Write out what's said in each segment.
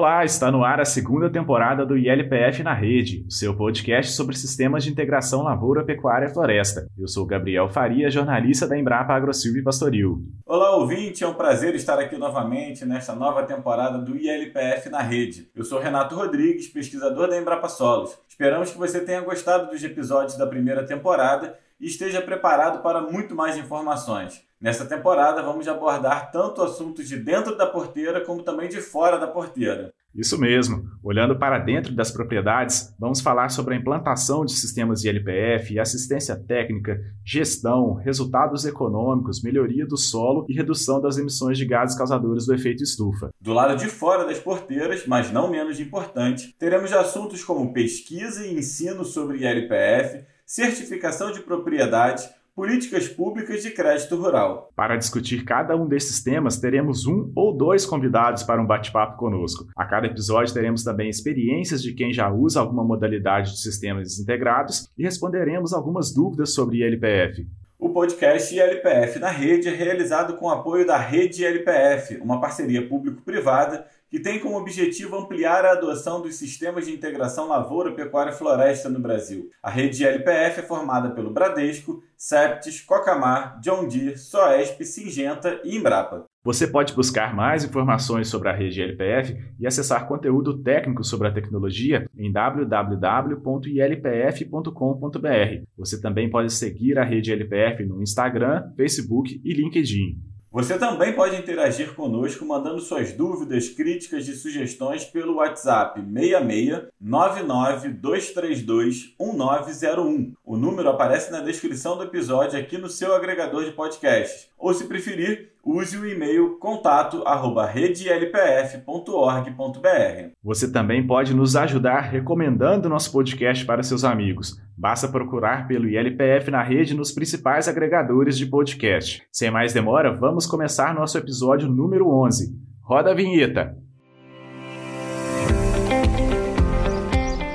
Olá, está no ar a segunda temporada do ILPF na Rede, o seu podcast sobre sistemas de integração lavoura, pecuária e floresta. Eu sou Gabriel Faria, jornalista da Embrapa AgroSilva e Pastoril. Olá, ouvinte, é um prazer estar aqui novamente nesta nova temporada do ILPF na Rede. Eu sou Renato Rodrigues, pesquisador da Embrapa Solos. Esperamos que você tenha gostado dos episódios da primeira temporada e esteja preparado para muito mais informações. Nessa temporada, vamos abordar tanto assuntos de dentro da porteira como também de fora da porteira. Isso mesmo. Olhando para dentro das propriedades, vamos falar sobre a implantação de sistemas de LPF, assistência técnica, gestão, resultados econômicos, melhoria do solo e redução das emissões de gases causadores do efeito estufa. Do lado de fora das porteiras, mas não menos importante, teremos assuntos como pesquisa e ensino sobre LPF, certificação de propriedade, políticas públicas de crédito rural. Para discutir cada um desses temas, teremos um ou dois convidados para um bate-papo conosco. A cada episódio teremos também experiências de quem já usa alguma modalidade de sistemas integrados e responderemos algumas dúvidas sobre ILPF. O podcast ILPF na Rede é realizado com apoio da Rede ILPF, uma parceria público-privada que tem como objetivo ampliar a adoção dos sistemas de integração lavoura, pecuária e floresta no Brasil. A rede LPF é formada pelo Bradesco, Septis, Cocamar, John Deere, Soesp, Singenta e Embrapa. Você pode buscar mais informações sobre a rede LPF e acessar conteúdo técnico sobre a tecnologia em www.ilpf.com.br. Você também pode seguir a rede LPF no Instagram, Facebook e LinkedIn. Você também pode interagir conosco mandando suas dúvidas, críticas e sugestões pelo WhatsApp 66 99 232 1901. O número aparece na descrição do episódio aqui no seu agregador de podcasts. Ou se preferir, use o e-mail contato@redelpf.org.br. Você também pode nos ajudar recomendando nosso podcast para seus amigos. Basta procurar pelo ILPF na rede nos principais agregadores de podcast. Sem mais demora, vamos começar nosso episódio número 11. Roda a vinheta.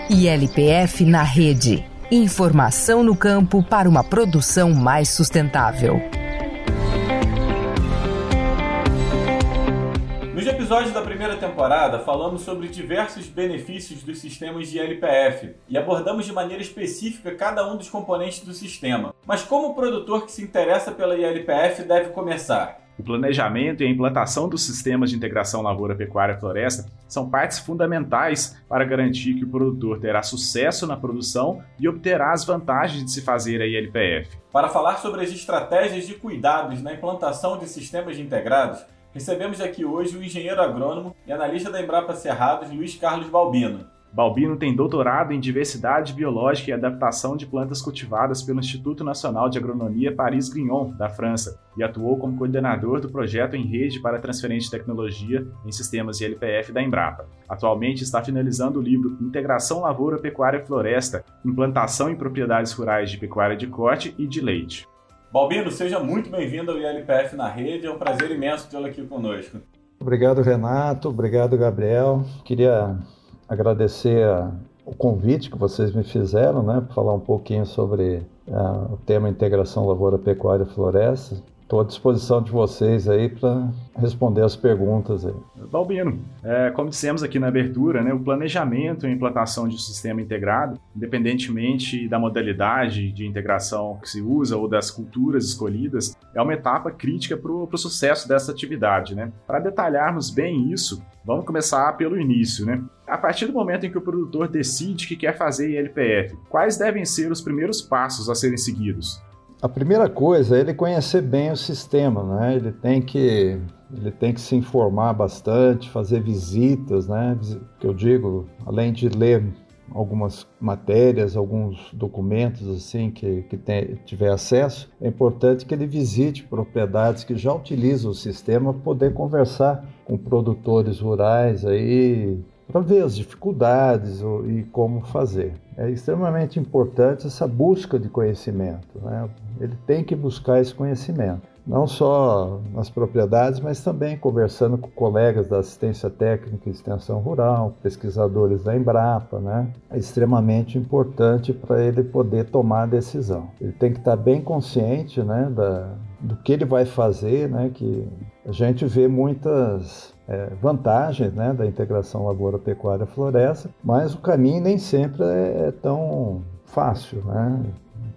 ILPF na rede. Informação no campo para uma produção mais sustentável. Episódios da primeira temporada, falamos sobre diversos benefícios dos sistemas de LPF e abordamos de maneira específica cada um dos componentes do sistema. Mas como o produtor que se interessa pela ILPF deve começar? O planejamento e a implantação dos sistemas de integração lavoura-pecuária-floresta são partes fundamentais para garantir que o produtor terá sucesso na produção e obterá as vantagens de se fazer a ILPF. Para falar sobre as estratégias de cuidados na implantação de sistemas integrados, Recebemos aqui hoje o engenheiro agrônomo e analista da Embrapa Cerrados, Luiz Carlos Balbino. Balbino tem doutorado em diversidade biológica e adaptação de plantas cultivadas pelo Instituto Nacional de Agronomia Paris-Grignon, da França, e atuou como coordenador do projeto em rede para transferência de tecnologia em sistemas de LPF da Embrapa. Atualmente está finalizando o livro Integração Lavoura, Pecuária Floresta, Implantação em Propriedades Rurais de Pecuária de Corte e de Leite. Balbino, seja muito bem-vindo ao ILPF na rede. É um prazer imenso tê-lo aqui conosco. Obrigado, Renato. Obrigado, Gabriel. Queria agradecer a, o convite que vocês me fizeram, né, para falar um pouquinho sobre uh, o tema integração lavoura, pecuária e floresta. Estou à disposição de vocês aí para responder as perguntas aí. Balbino, é, como dissemos aqui na abertura, né, o planejamento e implantação de um sistema integrado, independentemente da modalidade de integração que se usa ou das culturas escolhidas, é uma etapa crítica para o sucesso dessa atividade. Né? Para detalharmos bem isso, vamos começar pelo início. Né? A partir do momento em que o produtor decide que quer fazer ILPF, quais devem ser os primeiros passos a serem seguidos? A primeira coisa é ele conhecer bem o sistema, né? Ele tem que ele tem que se informar bastante, fazer visitas, né? Que eu digo, além de ler algumas matérias, alguns documentos assim que, que tem, tiver acesso, é importante que ele visite propriedades que já utilizam o sistema, poder conversar com produtores rurais aí, para ver as dificuldades e como fazer. É extremamente importante essa busca de conhecimento. Né? Ele tem que buscar esse conhecimento, não só nas propriedades, mas também conversando com colegas da assistência técnica e extensão rural, pesquisadores da Embrapa. Né? É extremamente importante para ele poder tomar a decisão. Ele tem que estar bem consciente né, da, do que ele vai fazer, né, que a gente vê muitas é, vantagens né, da integração lavoura-pecuária-floresta, mas o caminho nem sempre é, é tão fácil, né?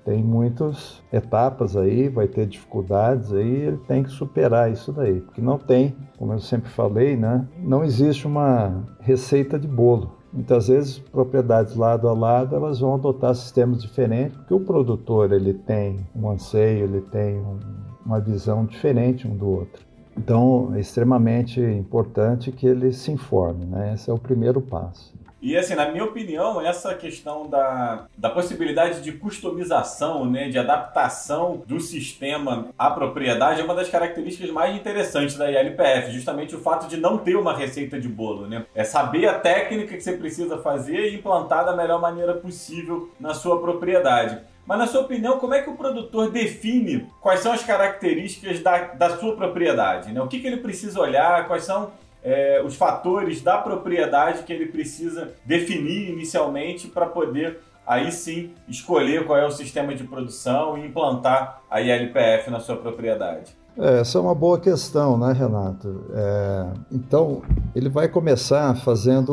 Tem muitas etapas aí, vai ter dificuldades aí, ele tem que superar isso daí, porque não tem, como eu sempre falei, né? Não existe uma receita de bolo. Muitas vezes propriedades lado a lado elas vão adotar sistemas diferentes, porque o produtor ele tem um anseio, ele tem um, uma visão diferente um do outro. Então é extremamente importante que ele se informe, né? Esse é o primeiro passo. E assim, na minha opinião, essa questão da, da possibilidade de customização, né, de adaptação do sistema à propriedade é uma das características mais interessantes da ILPF, justamente o fato de não ter uma receita de bolo, né? É saber a técnica que você precisa fazer e implantar da melhor maneira possível na sua propriedade. Mas, na sua opinião, como é que o produtor define quais são as características da, da sua propriedade? Né? O que, que ele precisa olhar, quais são é, os fatores da propriedade que ele precisa definir inicialmente para poder aí sim escolher qual é o sistema de produção e implantar a ILPF na sua propriedade. É, essa é uma boa questão, né, Renato? É, então, ele vai começar fazendo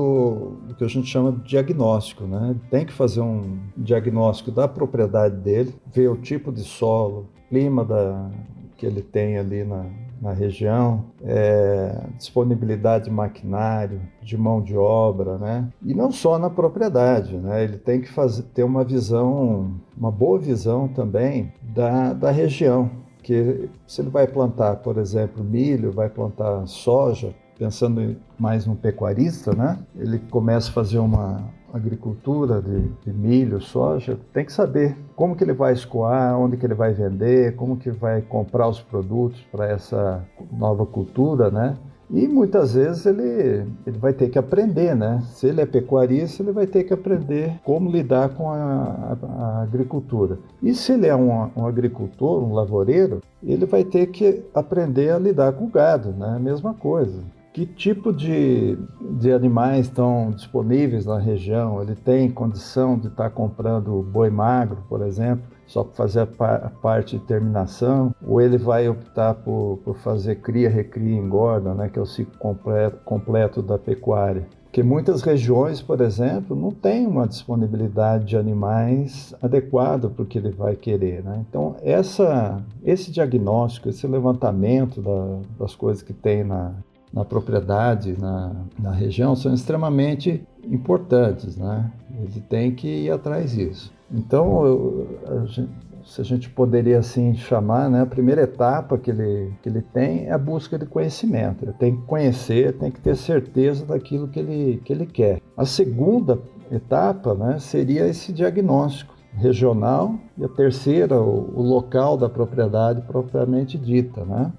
o que a gente chama de diagnóstico, né? Ele tem que fazer um diagnóstico da propriedade dele, ver o tipo de solo, clima da, que ele tem ali na, na região, é, disponibilidade de maquinário, de mão de obra, né? E não só na propriedade, né? Ele tem que fazer, ter uma visão, uma boa visão também da, da região. Que se ele vai plantar, por exemplo, milho, vai plantar soja, pensando mais no pecuarista, né? Ele começa a fazer uma agricultura de, de, milho, soja, tem que saber como que ele vai escoar, onde que ele vai vender, como que vai comprar os produtos para essa nova cultura, né? E muitas vezes ele, ele vai ter que aprender, né? Se ele é pecuarista, ele vai ter que aprender como lidar com a, a, a agricultura. E se ele é um, um, agricultor, um lavoureiro, ele vai ter que aprender a lidar com o gado, né? Mesma coisa que tipo de, de animais estão disponíveis na região? Ele tem condição de estar tá comprando boi magro, por exemplo, só para fazer a, par, a, parte de terminação? Ou ele vai optar por, por fazer cria, recria e engorda, né, que é o ciclo completo, completo da pecuária? Porque muitas regiões, por exemplo, não tem uma disponibilidade de animais adequada para o que ele vai querer. Né? Então, essa, esse diagnóstico, esse levantamento da, das coisas que tem na, na propriedade, na, na região, são extremamente importantes, né? Ele tem que ir atrás disso. Então, eu, a gente, se a gente poderia assim chamar, né, a primeira etapa que ele, que ele tem é a busca de conhecimento. Ele tem que conhecer, tem que ter certeza daquilo que ele, que ele quer. A segunda etapa né, seria esse diagnóstico regional e a terceira, o, o local da propriedade propriamente dita. Né?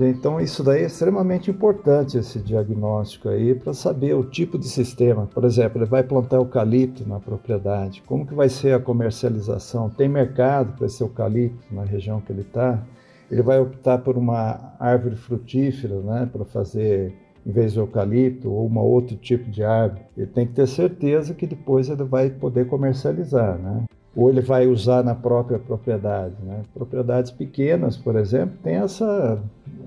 Então isso daí é extremamente importante esse diagnóstico aí para saber o tipo de sistema. Por exemplo, ele vai plantar eucalipto na propriedade. Como que vai ser a comercialização? Tem mercado para esse eucalipto na região que ele está? Ele vai optar por uma árvore frutífera, né, para fazer em vez do eucalipto ou um outro tipo de árvore. Ele tem que ter certeza que depois ele vai poder comercializar, né? Ou ele vai usar na própria propriedade. Né? Propriedades pequenas, por exemplo, têm essa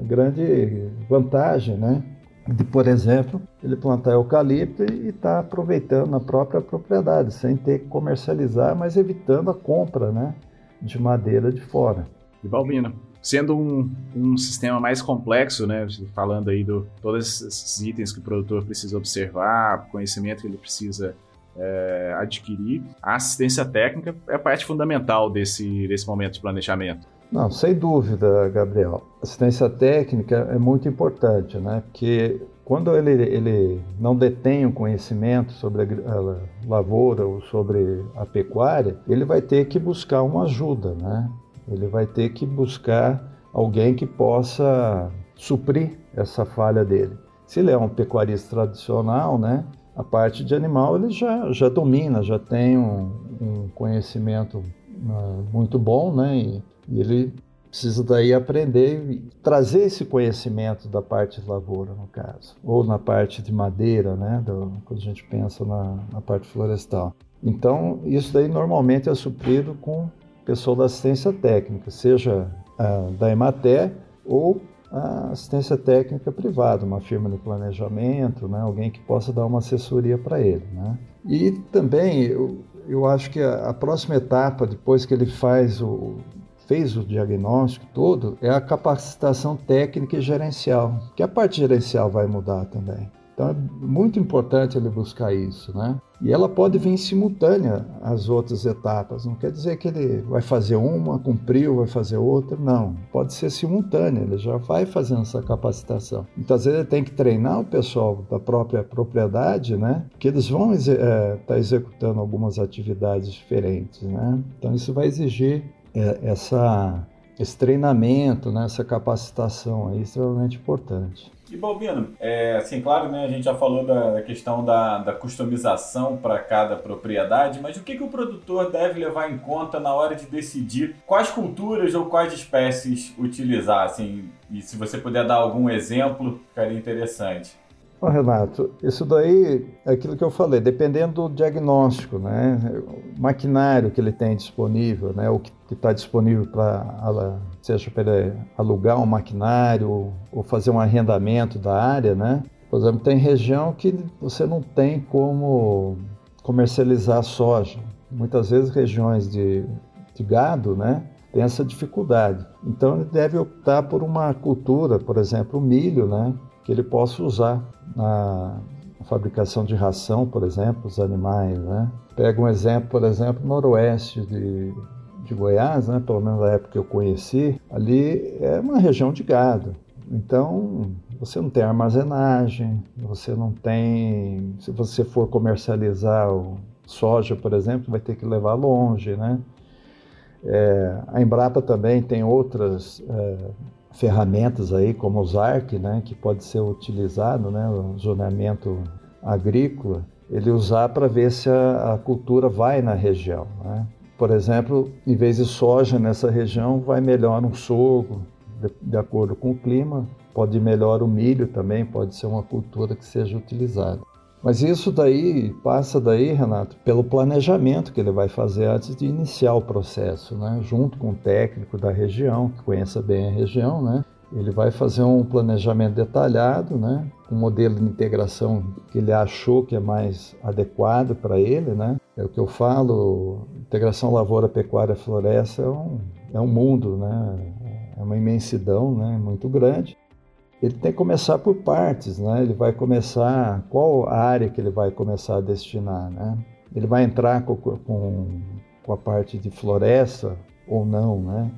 grande vantagem, né? de, por exemplo, ele plantar eucalipto e estar tá aproveitando na própria propriedade, sem ter que comercializar, mas evitando a compra né? de madeira de fora. E Balbino, sendo um, um sistema mais complexo, né, falando aí de todos esses itens que o produtor precisa observar, conhecimento que ele precisa é, adquirir, a assistência técnica é a parte fundamental desse, desse momento de planejamento. Não, sem dúvida, Gabriel. Assistência técnica é muito importante, né? Porque quando ele, ele não detém o conhecimento sobre a lavoura ou sobre a pecuária, ele vai ter que buscar uma ajuda, né? Ele vai ter que buscar alguém que possa suprir essa falha dele. Se ele é um pecuarista tradicional, né? A parte de animal ele já, já domina, já tem um, um conhecimento uh, muito bom, né? E, e, ele precisa daí aprender e trazer esse conhecimento da parte de lavoura, no caso, ou na parte de madeira, né? Do, quando a gente pensa na, na parte florestal. Então, isso daí normalmente é suprido com pessoa da assistência técnica, seja uh, da Emater ou a assistência técnica privada, uma firma de planejamento, né? alguém que possa dar uma assessoria para ele. Né? E também eu, eu acho que a, a próxima etapa, depois que ele faz o, fez o diagnóstico todo, é a capacitação técnica e gerencial, que a parte gerencial vai mudar também. Então é muito importante ele buscar isso, né? E ela pode vir simultânea às outras etapas. Não quer dizer que ele vai fazer uma, cumpriu, vai fazer outra. Não, pode ser simultânea. Ele já vai fazendo essa capacitação. Então às vezes ele tem que treinar o pessoal da própria propriedade, né? Que eles vão estar é, tá executando algumas atividades diferentes, né? Então isso vai exigir é, essa esse treinamento, né, essa capacitação é extremamente importante. E Balbino, é, assim, claro, né, a gente já falou da questão da, da customização para cada propriedade, mas o que, que o produtor deve levar em conta na hora de decidir quais culturas ou quais espécies utilizar? Assim, e se você puder dar algum exemplo, ficaria interessante. Bom, Renato, isso daí é aquilo que eu falei, dependendo do diagnóstico, né? O maquinário que ele tem disponível, né? O que está disponível para, seja para alugar um maquinário ou fazer um arrendamento da área, né? Por exemplo, tem região que você não tem como comercializar soja. Muitas vezes regiões de, de gado, né? Tem essa dificuldade. Então ele deve optar por uma cultura, por exemplo, o milho, né? Que ele possa usar na fabricação de ração, por exemplo, os animais, né? Pega um exemplo, por exemplo, noroeste de, de Goiás, né? Pelo menos na época que eu conheci, ali é uma região de gado. Então, você não tem armazenagem, você não tem. Se você for comercializar soja, por exemplo, vai ter que levar longe, né? É, a Embrapa também tem outras é, ferramentas aí, como o ZARC, né, que pode ser utilizado, né, o zoneamento agrícola, ele usar para ver se a, a, cultura vai na região. Né? Por exemplo, em vez de soja nessa região, vai melhor um sorgo, de, de acordo com o clima, pode ir melhor o milho também, pode ser uma cultura que seja utilizada. Mas isso daí passa daí, Renato, pelo planejamento que ele vai fazer antes de iniciar o processo, né? Junto com o técnico da região, que conheça bem a região, né? Ele vai fazer um planejamento detalhado, né? Um modelo de integração que ele achou que é mais adequado para ele, né? É o que eu falo, integração lavoura, pecuária, floresta é um, é um mundo, né? É uma imensidão, né? Muito grande ele tem que começar por partes, né? Ele vai começar qual a área que ele vai começar a destinar, né? Ele vai entrar com, com, com a parte de floresta ou não, né?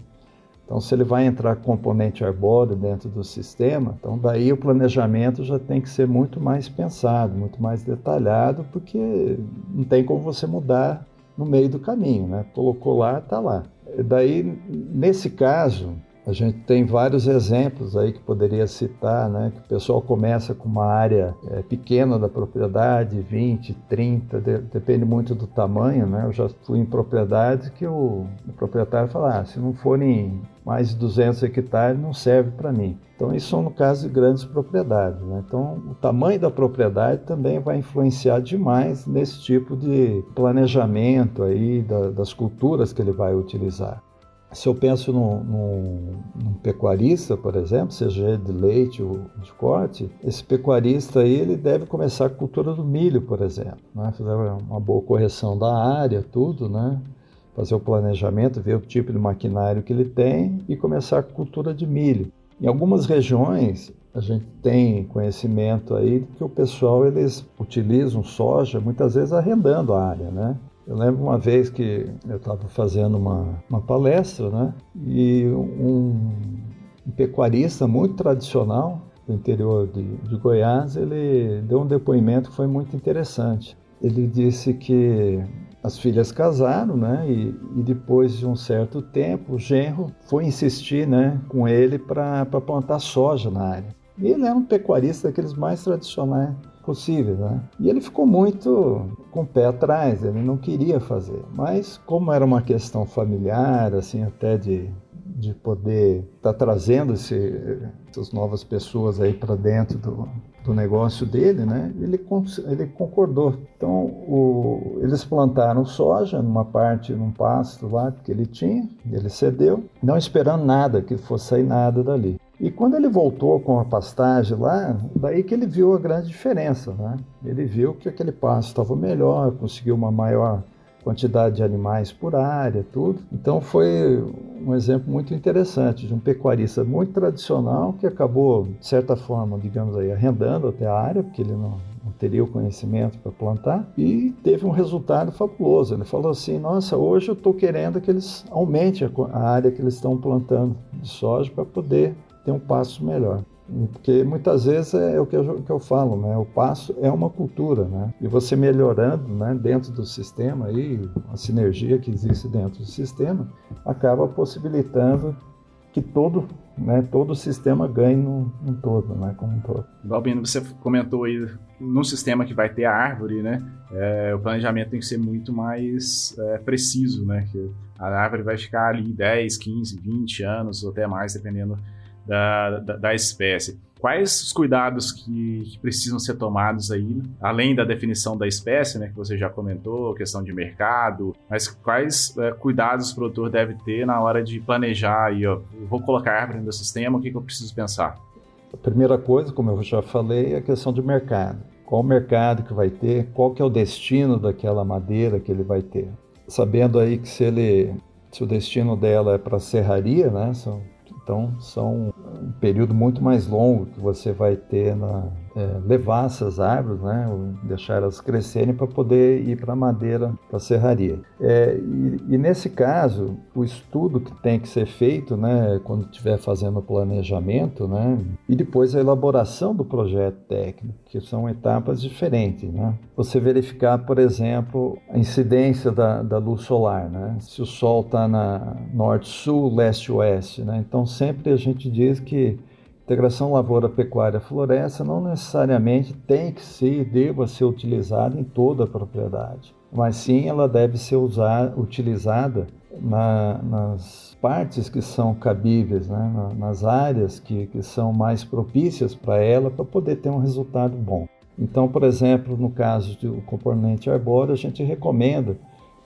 Então, se ele vai entrar com componente arbóreo dentro do sistema, então daí o planejamento já tem que ser muito mais pensado, muito mais detalhado, porque não tem como você mudar no meio do caminho, né? Colocou lá, está lá. Daí, nesse caso, a gente tem vários exemplos aí que poderia citar, né? Que o pessoal começa com uma área é, pequena da propriedade, 20, 30, de, depende muito do tamanho, né? Eu já fui em propriedades que o, o proprietário fala, ah, se não forem mais de 200 hectares não serve para mim. Então isso no caso de grandes propriedades. Né? Então o tamanho da propriedade também vai influenciar demais nesse tipo de planejamento aí da, das culturas que ele vai utilizar. Se eu penso num, num, num, pecuarista, por exemplo, seja de leite ou de corte, esse pecuarista aí ele deve começar a cultura do milho, por exemplo, né? fazer uma boa correção da área, tudo, né? Fazer o planejamento, ver o tipo de maquinário que ele tem e começar a cultura de milho. Em algumas regiões a gente tem conhecimento aí que o pessoal eles utilizam soja muitas vezes arrendando a área, né? Eu lembro uma vez que eu estava fazendo uma, uma palestra, né? E um, um pecuarista muito tradicional do interior de, de, Goiás, ele deu um depoimento que foi muito interessante. Ele disse que as filhas casaram, né? E, e depois de um certo tempo, o genro foi insistir, né, com ele para plantar soja na área. E ele era um pecuarista daqueles mais tradicionais possível, né? E ele ficou muito com o pé atrás, ele não queria fazer. Mas como era uma questão familiar, assim, até de, de poder estar tá trazendo esse, essas novas pessoas aí para dentro do, do negócio dele, né? Ele, ele concordou. Então, o, eles plantaram soja numa parte, num pasto lá que ele tinha, ele cedeu, não esperando nada, que fosse sair nada dali. E quando ele voltou com a pastagem lá, daí que ele viu a grande diferença, né? Ele viu que aquele pasto estava melhor, conseguiu uma maior quantidade de animais por área, tudo. Então foi um exemplo muito interessante de um pecuarista muito tradicional que acabou, de certa forma, digamos aí, arrendando até a área, porque ele não, teria o conhecimento para plantar, e teve um resultado fabuloso. Ele falou assim: Nossa, hoje eu estou querendo que eles aumentem a área que eles estão plantando de soja para poder ter um passo melhor. Porque muitas vezes é o que eu, que eu falo, né? O passo é uma cultura, né? E você melhorando, né, dentro do sistema aí, a sinergia que existe dentro do sistema, acaba possibilitando que todo, né, todo o sistema ganhe no, no todo, né, como um todo. Balbino, você comentou aí num sistema que vai ter a árvore, né, é, o planejamento tem que ser muito mais é, preciso, né, que a árvore vai ficar ali 10, 15, 20 anos ou até mais, dependendo da, da, da espécie. Quais os cuidados que, que, precisam ser tomados aí, além da definição da espécie, né, que você já comentou, questão de mercado, mas quais é, cuidados o produtor deve ter na hora de planejar aí, ó, vou colocar árvore no sistema, o que, que eu preciso pensar? A primeira coisa, como eu já falei, é a questão de mercado. Qual o mercado que vai ter, qual que é o destino daquela madeira que ele vai ter. Sabendo aí que se ele se o destino dela é para serraria, né, são então, são um período muito mais longo que você vai ter na, é, levar essas árvores, né, deixar elas crescerem para poder ir para a madeira, para a serraria. É, e, e, nesse caso, o estudo que tem que ser feito, né, quando estiver fazendo o planejamento, né, e depois a elaboração do projeto técnico, que são etapas diferentes. Né. Você verificar, por exemplo, a incidência da, da luz solar, né, se o sol está na norte-sul, leste-oeste. Né, então, sempre a gente diz que integração lavoura-pecuária-floresta não necessariamente tem que ser, deva ser utilizada em toda a propriedade, mas sim ela deve ser usar, utilizada na, nas partes que são cabíveis, né? nas áreas que, que são mais propícias para ela, para poder ter um resultado bom. Então, por exemplo, no caso do componente arbóreo, a gente recomenda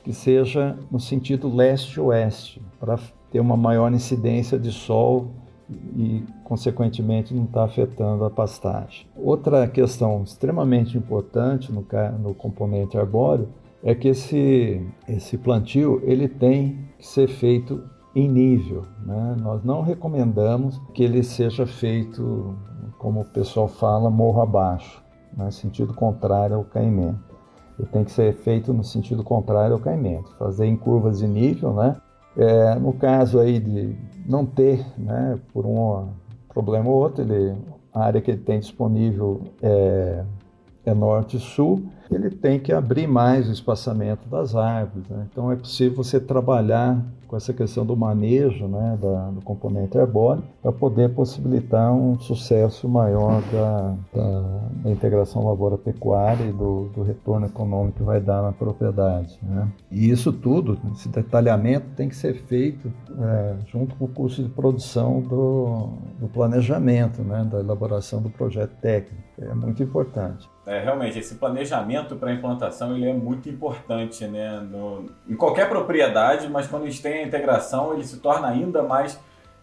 que seja no sentido leste-oeste, para ter uma maior incidência de sol e, consequentemente, não está afetando a pastagem. Outra questão extremamente importante no, no componente arbóreo é que esse, esse plantio ele tem que ser feito em nível. Né? Nós não recomendamos que ele seja feito, como o pessoal fala, morro abaixo, né? sentido contrário ao caimento. Ele tem que ser feito no sentido contrário ao caimento, fazer em curvas de nível, né? É, no caso aí de não ter, né, por um problema ou outro, ele, a área que ele tem disponível é, é norte e sul, ele tem que abrir mais o espaçamento das árvores. Né? Então é possível você trabalhar com essa questão do manejo né, da, do componente arbóreo para poder possibilitar um sucesso maior da, da, da integração lavoura-pecuária e do, do, retorno econômico que vai dar na propriedade. Né? E isso tudo, esse detalhamento tem que ser feito é, junto com o curso de produção do, do planejamento, né, da elaboração do projeto técnico. É muito importante. É, realmente, esse planejamento para a implantação ele é muito importante né? No, em qualquer propriedade, mas quando a gente tem a integração, ele se torna ainda mais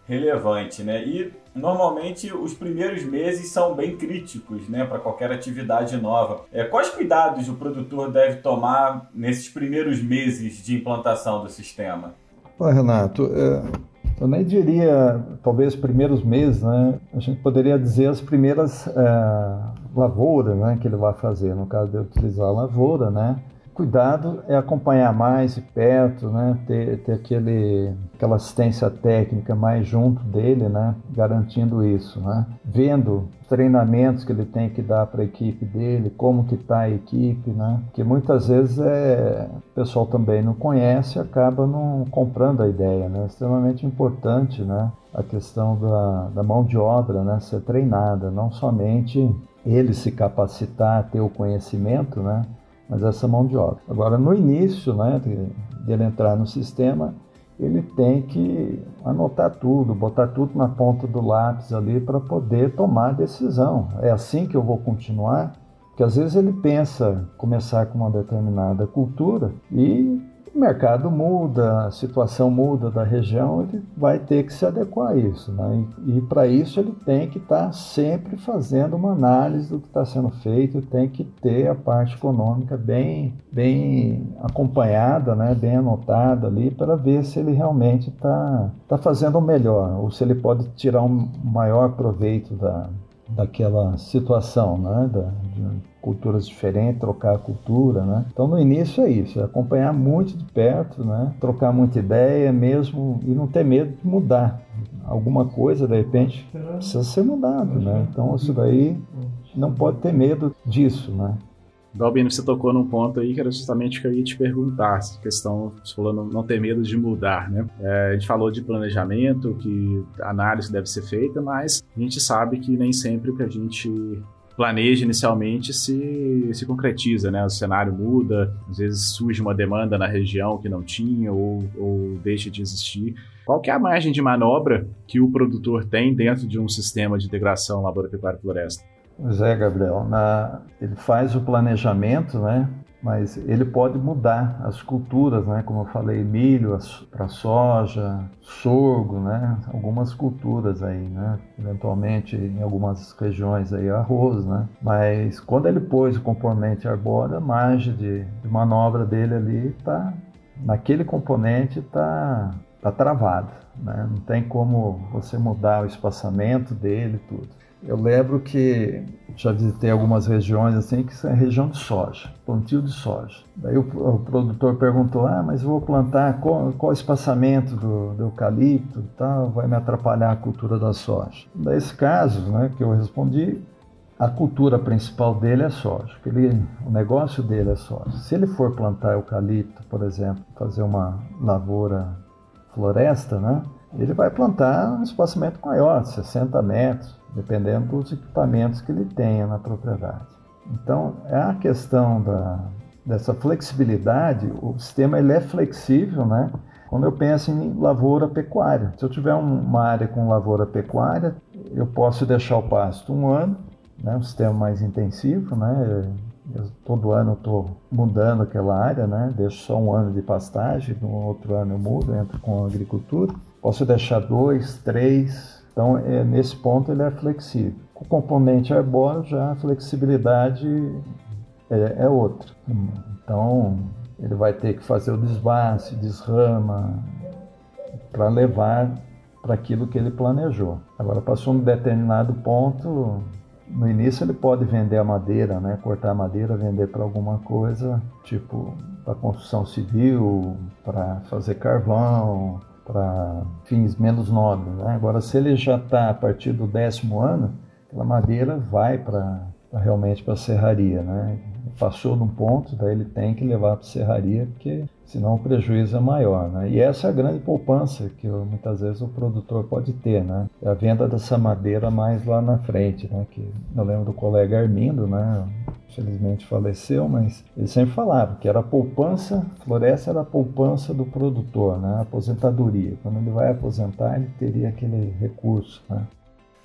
relevante, né? E normalmente os primeiros meses são bem críticos, né, para qualquer atividade nova. É, quais cuidados o produtor deve tomar nesses primeiros meses de implantação do sistema? Renato, é, eu nem diria talvez os primeiros meses, né? A gente poderia dizer as primeiras é, lavouras, né, que ele vai fazer. No caso de utilizar a lavoura, né? Cuidado é acompanhar mais de perto, né? ter, ter aquele, aquela assistência técnica mais junto dele, né? garantindo isso. Né? Vendo os treinamentos que ele tem que dar para a equipe dele, como que está a equipe, né? que muitas vezes é, o pessoal também não conhece e acaba não comprando a ideia. Né? É extremamente importante né? a questão da, da mão de obra né? ser treinada, não somente ele se capacitar, ter o conhecimento, né? Mas essa mão de obra. Agora, no início né, de, de ele entrar no sistema, ele tem que anotar tudo, botar tudo na ponta do lápis ali para poder tomar a decisão. É assim que eu vou continuar? Porque às vezes ele pensa começar com uma determinada cultura e o mercado muda, a situação muda da região, ele vai ter que se adequar a isso. Né? E, e para isso ele tem que estar tá sempre fazendo uma análise do que está sendo feito, tem que ter a parte econômica bem, bem acompanhada, né? bem anotada ali, para ver se ele realmente está tá fazendo o melhor, ou se ele pode tirar um maior proveito da, daquela situação, né? Da, de, culturas diferentes, trocar a cultura, né? Então no início é isso, é acompanhar muito de perto, né? Trocar muita ideia mesmo e não ter medo de mudar. Alguma coisa de repente precisa ser mudado, né? Então isso daí não pode ter medo disso, né? Dalbino, você tocou num ponto aí que era justamente o que eu ia te perguntar, essa questão, você falou não, ter medo de mudar, né? É, a gente falou de planejamento, que análise deve ser feita, mas a gente sabe que nem sempre que a gente planeja inicialmente se, se concretiza, né? O cenário muda, às vezes surge uma demanda na região que não tinha ou, ou deixa de existir. Qual é a margem de manobra que o produtor tem dentro de um sistema de integração lavoura-pecuária-floresta? Pois é, Gabriel. Na, ele faz o planejamento, né? mas ele pode mudar as culturas, né? Como eu falei, milho para soja, sorgo, né? Algumas culturas aí, né? Eventualmente em algumas regiões aí arroz, né? Mas quando ele pôs o componente arbóreo, a margem de, de manobra dele ali está naquele componente está tá travado, né? Não tem como você mudar o espaçamento dele, tudo. Eu lembro que já visitei algumas regiões assim que é região de soja, plantio de soja. Daí o, o produtor perguntou: "Ah, mas vou plantar qual, qual o espaçamento do, do eucalipto, tal, vai me atrapalhar a cultura da soja?". Nesse caso, né, que eu respondi, a cultura principal dele é soja, ele, o negócio dele é soja. Se ele for plantar eucalipto, por exemplo, fazer uma lavoura floresta, né, ele vai plantar um espaçamento maior, 60 metros, dependendo dos equipamentos que ele tenha na propriedade. Então, é a questão da, dessa flexibilidade, o sistema ele é flexível, né? Quando eu penso em lavoura pecuária, se eu tiver uma área com lavoura pecuária, eu posso deixar o pasto um ano, né? um sistema mais intensivo, né? Eu, todo ano eu estou mudando aquela área, né? Deixo só um ano de pastagem, no outro ano eu mudo, entro com a agricultura. Posso deixar dois, três, então, é, nesse ponto, ele é flexível. O componente arbóreo, já a flexibilidade é, é outra. Então, ele vai ter que fazer o desbaste, desrama, para levar para aquilo que ele planejou. Agora, passou um determinado ponto, no início ele pode vender a madeira, né? cortar a madeira, vender para alguma coisa, tipo para construção civil, para fazer carvão, para fins menos nobres. Né? Agora, se ele já está a partir do décimo ano, aquela madeira vai para realmente para a serraria, né? Passou de um ponto, daí ele tem que levar para a serraria, porque senão o prejuízo é maior, né? E essa é a grande poupança que muitas vezes o produtor pode ter, né? É a venda dessa madeira mais lá na frente, né? Que eu lembro do colega Armindo, né? Infelizmente faleceu, mas ele sempre falava que era a poupança, floresta era a poupança do produtor, né? A aposentadoria. Quando ele vai aposentar, ele teria aquele recurso, né?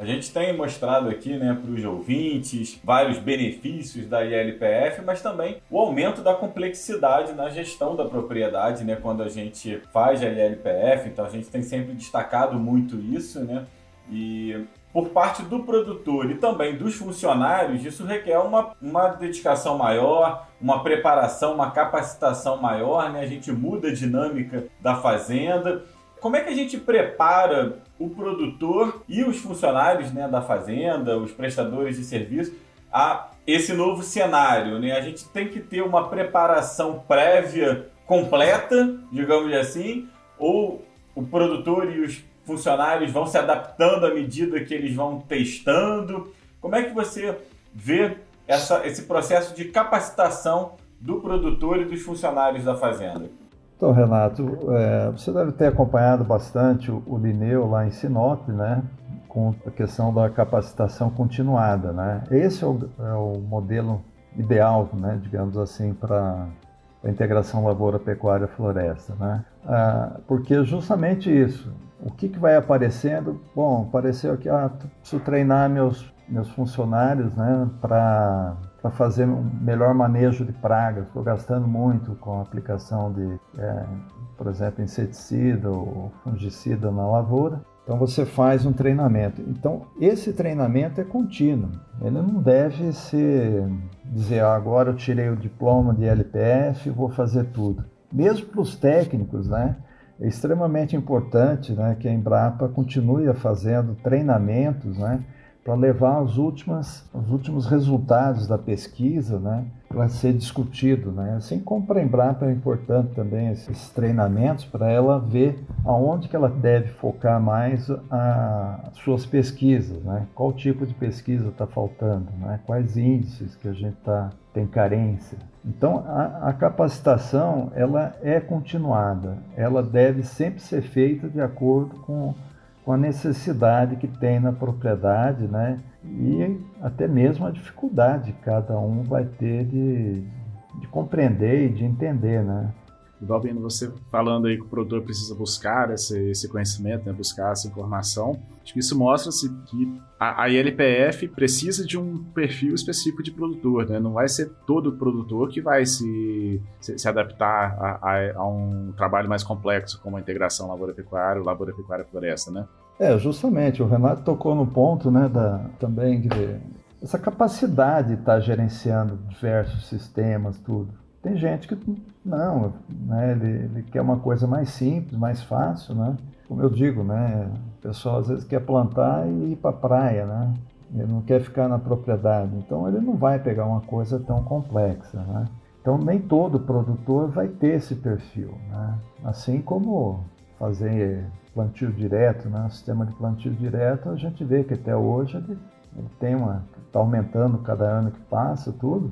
A gente tem mostrado aqui né, para os ouvintes vários benefícios da ILPF, mas também o aumento da complexidade na gestão da propriedade, né, quando a gente faz a ILPF, então a gente tem sempre destacado muito isso, né? E por parte do produtor e também dos funcionários, isso requer uma, uma dedicação maior, uma preparação, uma capacitação maior, né? A gente muda a dinâmica da fazenda como é que a gente prepara o produtor e os funcionários né, da fazenda, os prestadores de serviço, a esse novo cenário? Né? A gente tem que ter uma preparação prévia completa, digamos assim, ou o produtor e os funcionários vão se adaptando à medida que eles vão testando? Como é que você vê essa, esse processo de capacitação do produtor e dos funcionários da fazenda? Então, Renato, é, você deve ter acompanhado bastante o, o Lineu lá em Sinop, né? Com a questão da capacitação continuada, né? Esse é o, é o modelo ideal, né? Digamos assim, para a integração lavoura-pecuária-floresta, né? Ah, porque justamente isso. O que, que vai aparecendo? Bom, apareceu aqui, ah, preciso treinar meus meus funcionários né, para para fazer um melhor manejo de pragas. Estou gastando muito com a aplicação de, é, por exemplo, inseticida ou fungicida na lavoura. Então você faz um treinamento. Então esse treinamento é contínuo. Ele não deve ser dizer ah, agora eu tirei o diploma de LPF, vou fazer tudo. Mesmo para os técnicos, né? É extremamente importante, né, que a Embrapa continue fazendo treinamentos, né? Para levar as últimas, os últimos resultados da pesquisa né, para ser discutido. Né? Assim como a Embrapa é importante também esses treinamentos para ela ver aonde que ela deve focar mais as suas pesquisas, né? qual tipo de pesquisa está faltando, né? quais índices que a gente tá, tem carência. Então a, a capacitação ela é continuada, ela deve sempre ser feita de acordo com com a necessidade que tem na propriedade, né? E até mesmo a dificuldade que cada um vai ter de, de compreender e de entender, né? Valbino, você falando aí que o produtor precisa buscar esse, esse conhecimento, né, buscar essa informação, acho que isso mostra-se que a, a, ILPF precisa de um perfil específico de produtor, né? não vai ser todo produtor que vai se, se, se adaptar a, a, a, um trabalho mais complexo, como a integração lavoura-pecuária, lavoura-pecuária-floresta, né? É, justamente, o Renato tocou no ponto né, da, também de essa capacidade de estar gerenciando diversos sistemas, tudo. Tem gente que não, né, ele, ele, quer uma coisa mais simples, mais fácil, né? Como eu digo, né, o pessoal às vezes quer plantar e ir para a praia, né? Ele não quer ficar na propriedade, então ele não vai pegar uma coisa tão complexa, né? Então nem todo produtor vai ter esse perfil, né? Assim como fazer plantio direto, né? Sistema de plantio direto, a gente vê que até hoje ele, ele tem uma está aumentando cada ano que passa, tudo.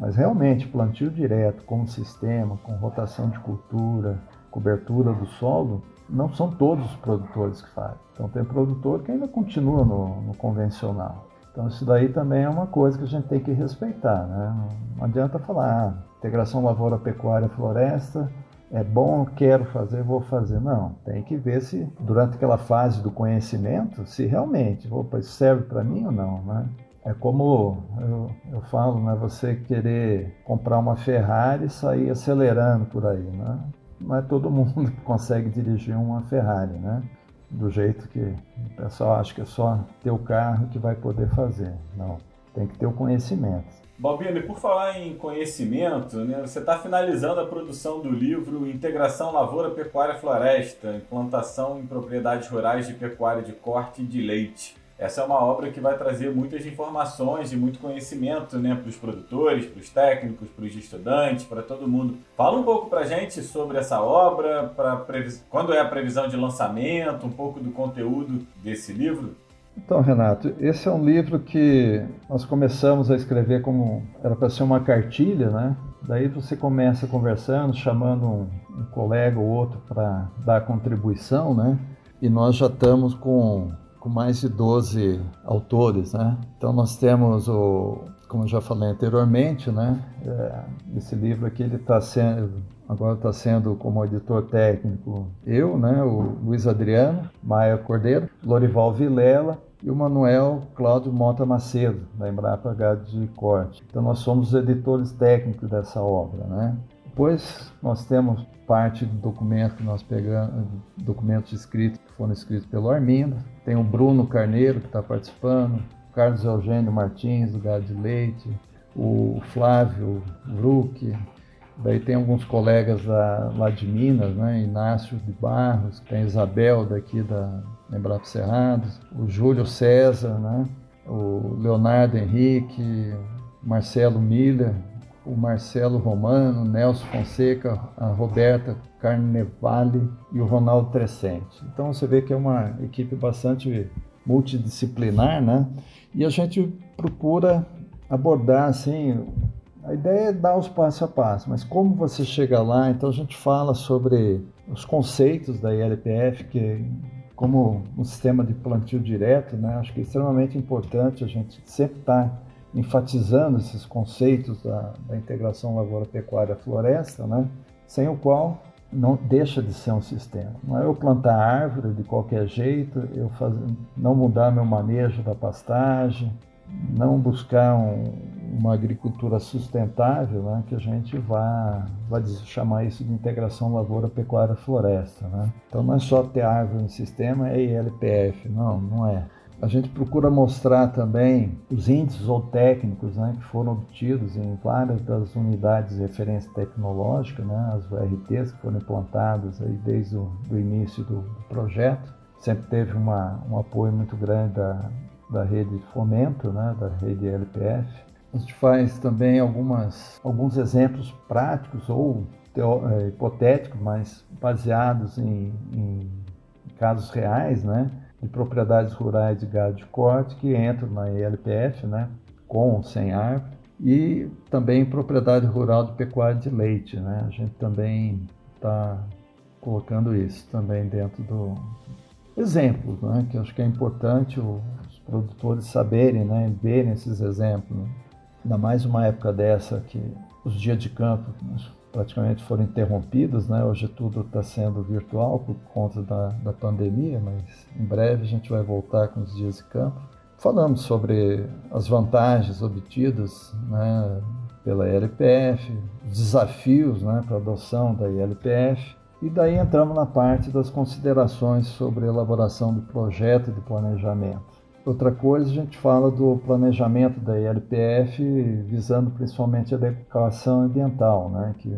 Mas realmente, plantio direto com sistema, com rotação de cultura, cobertura do solo, não são todos os produtores que fazem. Então tem produtor que ainda continua no, no convencional. Então isso daí também é uma coisa que a gente tem que respeitar. Né? Não adianta falar, ah, integração lavoura, pecuária, floresta, é bom, quero fazer, vou fazer. Não, tem que ver se durante aquela fase do conhecimento, se realmente, opa, isso serve para mim ou não, né? É como eu, eu falo, né? Você querer comprar uma Ferrari e sair acelerando por aí, né? Não é todo mundo que consegue dirigir uma Ferrari, né? Do jeito que o pessoal acha que é só ter o carro que vai poder fazer. Não, tem que ter o conhecimento. Balbino, por falar em conhecimento, né, você está finalizando a produção do livro Integração Lavoura, Pecuária Floresta, implantação em propriedades rurais de pecuária de corte e de leite. Essa é uma obra que vai trazer muitas informações e muito conhecimento né, para os produtores, para os técnicos, para os estudantes, para todo mundo. Fala um pouco para a gente sobre essa obra, previs... quando é a previsão de lançamento, um pouco do conteúdo desse livro. Então, Renato, esse é um livro que nós começamos a escrever como era para ser uma cartilha, né? Daí você começa conversando, chamando um, um colega ou outro para dar contribuição, né? E nós já estamos com com mais de 12 autores, né? Então nós temos o, como já falei anteriormente, né? É, esse livro aqui ele está sendo agora está sendo como editor técnico eu, né? O Luiz Adriano, Maia Cordeiro, Lorival Vilela e o Manuel Cláudio Mota Macedo, da Embrapa H de Corte. Então nós somos os editores técnicos dessa obra, né? Depois nós temos parte do documento que nós pegamos, documentos escritos que foram escritos pelo Armindo. Tem o Bruno Carneiro que está participando, Carlos Eugênio Martins, do Gado de Leite, o Flávio Bruck, Daí tem alguns colegas da, lá de Minas, né? Inácio de Barros, tem Isabel daqui da Embrapa Cerrados, o Júlio César, né? o Leonardo Henrique, Marcelo Miller, o Marcelo Romano, Nelson Fonseca, a Roberta Carnevale e o Ronaldo Trescente. Então você vê que é uma equipe bastante multidisciplinar, né? E a gente procura abordar assim, a ideia é dar os passo a passo, mas como você chega lá, então a gente fala sobre os conceitos da ILPF, que como um sistema de plantio direto, né? Acho que é extremamente importante a gente sempre estar tá enfatizando esses conceitos da, da integração lavoura-pecuária-floresta, né? sem o qual não deixa de ser um sistema. Não é eu plantar árvore de qualquer jeito, eu faz, não mudar meu manejo da pastagem, não buscar um, uma agricultura sustentável, né, que a gente vai, vai chamar isso de integração lavoura, pecuária, floresta. Né? Então não é só ter árvore no sistema, é ILPF, não, não é. A gente procura mostrar também os índices ou técnicos né, que foram obtidos em várias das unidades de referência tecnológica, né, as URTs que foram implantadas aí desde o do início do, do projeto. Sempre teve uma, um apoio muito grande da, da rede de fomento, né, da rede LPF. A gente faz também algumas, alguns exemplos práticos ou teo, é, hipotéticos, mas baseados em, em casos reais, né? De propriedades rurais de gado de corte que entram na ILPF, né, com ou sem árvore, e também propriedade rural de pecuária de leite, né, a gente também está colocando isso também dentro do exemplos, né, que acho que é importante os produtores saberem, né, verem esses exemplos, né? ainda mais uma época dessa que os dias de campo praticamente foram interrompidas, né? Hoje tudo está sendo virtual por conta da, da pandemia, mas em breve a gente vai voltar com os dias de campo. Falamos sobre as vantagens obtidas né, pela ILPF, os desafios né, para a adoção da ILPF, e daí entramos na parte das considerações sobre elaboração do projeto de planejamento. Outra coisa, a gente fala do planejamento da ILPF visando principalmente a adequação ambiental, né? que,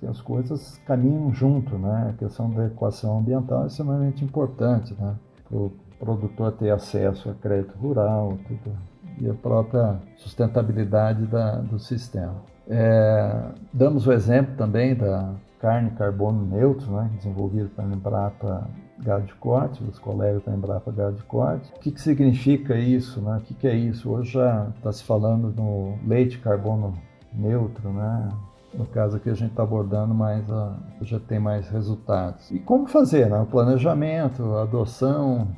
que as coisas caminham junto. Né? A questão da equação ambiental é extremamente importante né? para o produtor ter acesso a crédito rural tudo, e a própria sustentabilidade da, do sistema. É, damos o exemplo também da carne carbono neutro, né? desenvolvida pela Embrapa gado de corte, os colegas da Embrapa gado de corte. O que, que significa isso? Né? O que, que é isso? Hoje já está se falando no leite carbono neutro, né? No caso aqui a gente está abordando mais, a, já tem mais resultados. E como fazer? Né? O planejamento, a adoção,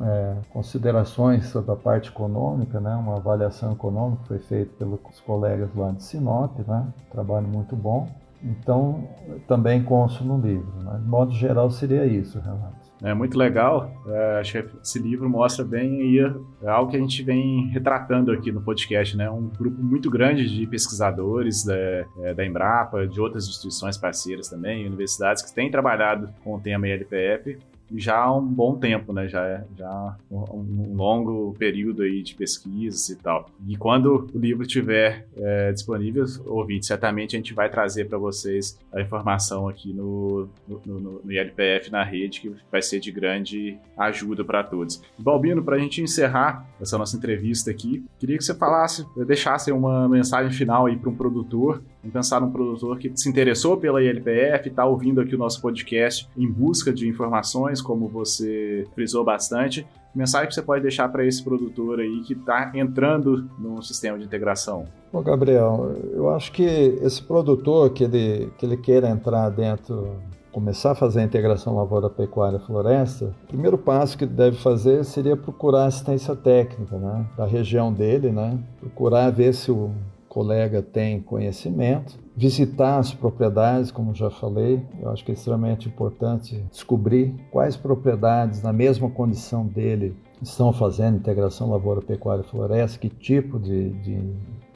é, considerações sobre a parte econômica, né? uma avaliação econômica foi feita pelos colegas lá de Sinop, né? trabalho muito bom. Então, também consta no livro. Né? De modo geral, seria isso, Renato. É muito legal. É, acho que esse livro mostra bem aí é algo que a gente vem retratando aqui no podcast, né? Um grupo muito grande de pesquisadores da, é, da Embrapa, de outras instituições parceiras também, universidades que têm trabalhado com o tema ILPF já há um bom tempo, né? Já é já um, longo período aí de pesquisas e tal. E quando o livro estiver é, disponível, ouvinte, certamente a gente vai trazer para vocês a informação aqui no, no, no, no, ILPF na rede, que vai ser de grande ajuda para todos. Balbino, para a gente encerrar essa nossa entrevista aqui, queria que você falasse, deixasse uma mensagem final aí para um produtor Vamos pensar num produtor que se interessou pela ILPF, está ouvindo aqui o nosso podcast em busca de informações, como você frisou bastante. Mensagem que você pode deixar para esse produtor aí que está entrando no sistema de integração? Bom, Gabriel, eu acho que esse produtor que ele, que ele queira entrar dentro começar a fazer a integração lavoura, pecuária, floresta, o primeiro passo que deve fazer seria procurar assistência técnica né, da região dele, né, procurar ver se o colega tem conhecimento, visitar as propriedades, como já falei, eu acho que é extremamente importante descobrir quais propriedades na mesma condição dele estão fazendo integração lavoura, pecuária, floresta, que tipo de, de,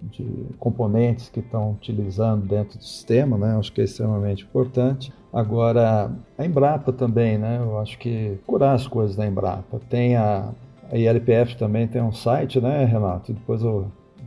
de componentes que estão utilizando dentro do sistema, né? Eu acho que é extremamente importante. Agora, a Embrapa também, né? Eu acho que curar as coisas da Embrapa. Tem a, a ILPF também tem um site, né, Renato? Depois eu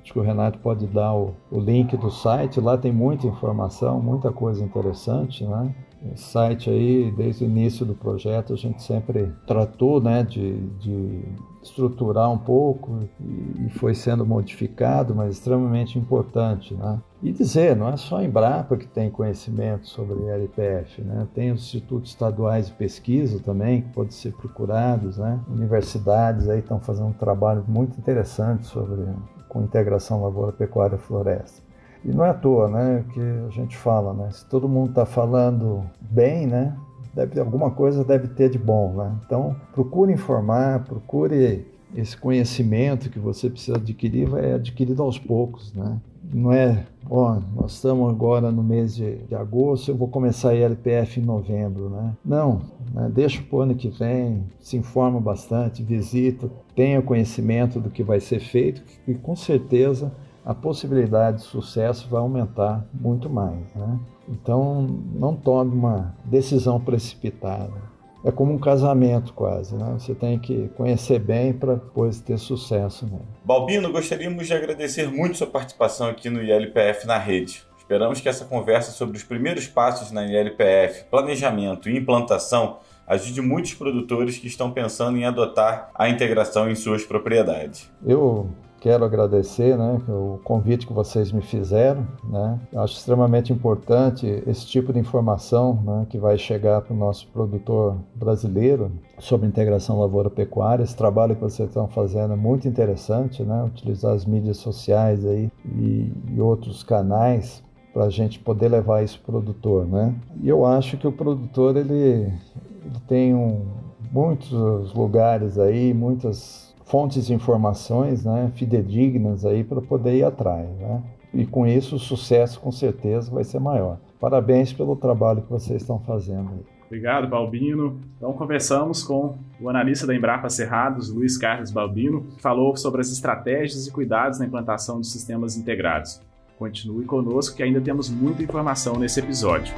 Acho que o Renato pode dar o, o link do site, lá tem muita informação, muita coisa interessante, né? Esse site aí, desde o início do projeto, a gente sempre tratou né, de, de estruturar um pouco e, foi sendo modificado, mas extremamente importante. Né? E dizer, não é só a Embrapa que tem conhecimento sobre LPF, né? tem os institutos estaduais de pesquisa também, que podem ser procurados, né? universidades aí estão fazendo um trabalho muito interessante sobre com integração lavoura, pecuária e floresta. E não é à toa, né, que a gente fala, né, se todo mundo está falando bem, né, deve alguma coisa deve ter de bom, né? Então, procure informar, procure esse conhecimento que você precisa adquirir, vai adquirido aos poucos, né? Não é, ó, nós estamos agora no mês de, de agosto, eu vou começar a LPF em novembro, né? Não, né? deixa para o ano que vem, se informa bastante, visita, tenha conhecimento do que vai ser feito e com certeza a possibilidade de sucesso vai aumentar muito mais. Né? Então, não tome uma decisão precipitada. É como um casamento quase, né? Você tem que conhecer bem para depois ter sucesso. Né? Balbino, gostaríamos de agradecer muito sua participação aqui no ILPF na rede. Esperamos que essa conversa sobre os primeiros passos na ILPF, planejamento e implantação ajude muitos produtores que estão pensando em adotar a integração em suas propriedades. Eu quero agradecer né, o convite que vocês me fizeram. Né? Acho extremamente importante esse tipo de informação né, que vai chegar para o nosso produtor brasileiro sobre integração lavoura-pecuária. Esse trabalho que vocês estão fazendo é muito interessante, né? utilizar as mídias sociais aí e, e outros canais para a gente poder levar isso para o produtor. Né? E eu acho que o produtor ele, ele tem um, muitos lugares aí, muitas fontes de informações né, fidedignas aí para poder ir atrás. Né? E com isso o sucesso com certeza vai ser maior. Parabéns pelo trabalho que vocês estão fazendo. Aí. Obrigado, Balbino. Então, conversamos com o analista da Embrapa Cerrados, Luiz Carlos Balbino, que falou sobre as estratégias e cuidados na implantação de sistemas integrados. Continue conosco que ainda temos muita informação nesse episódio.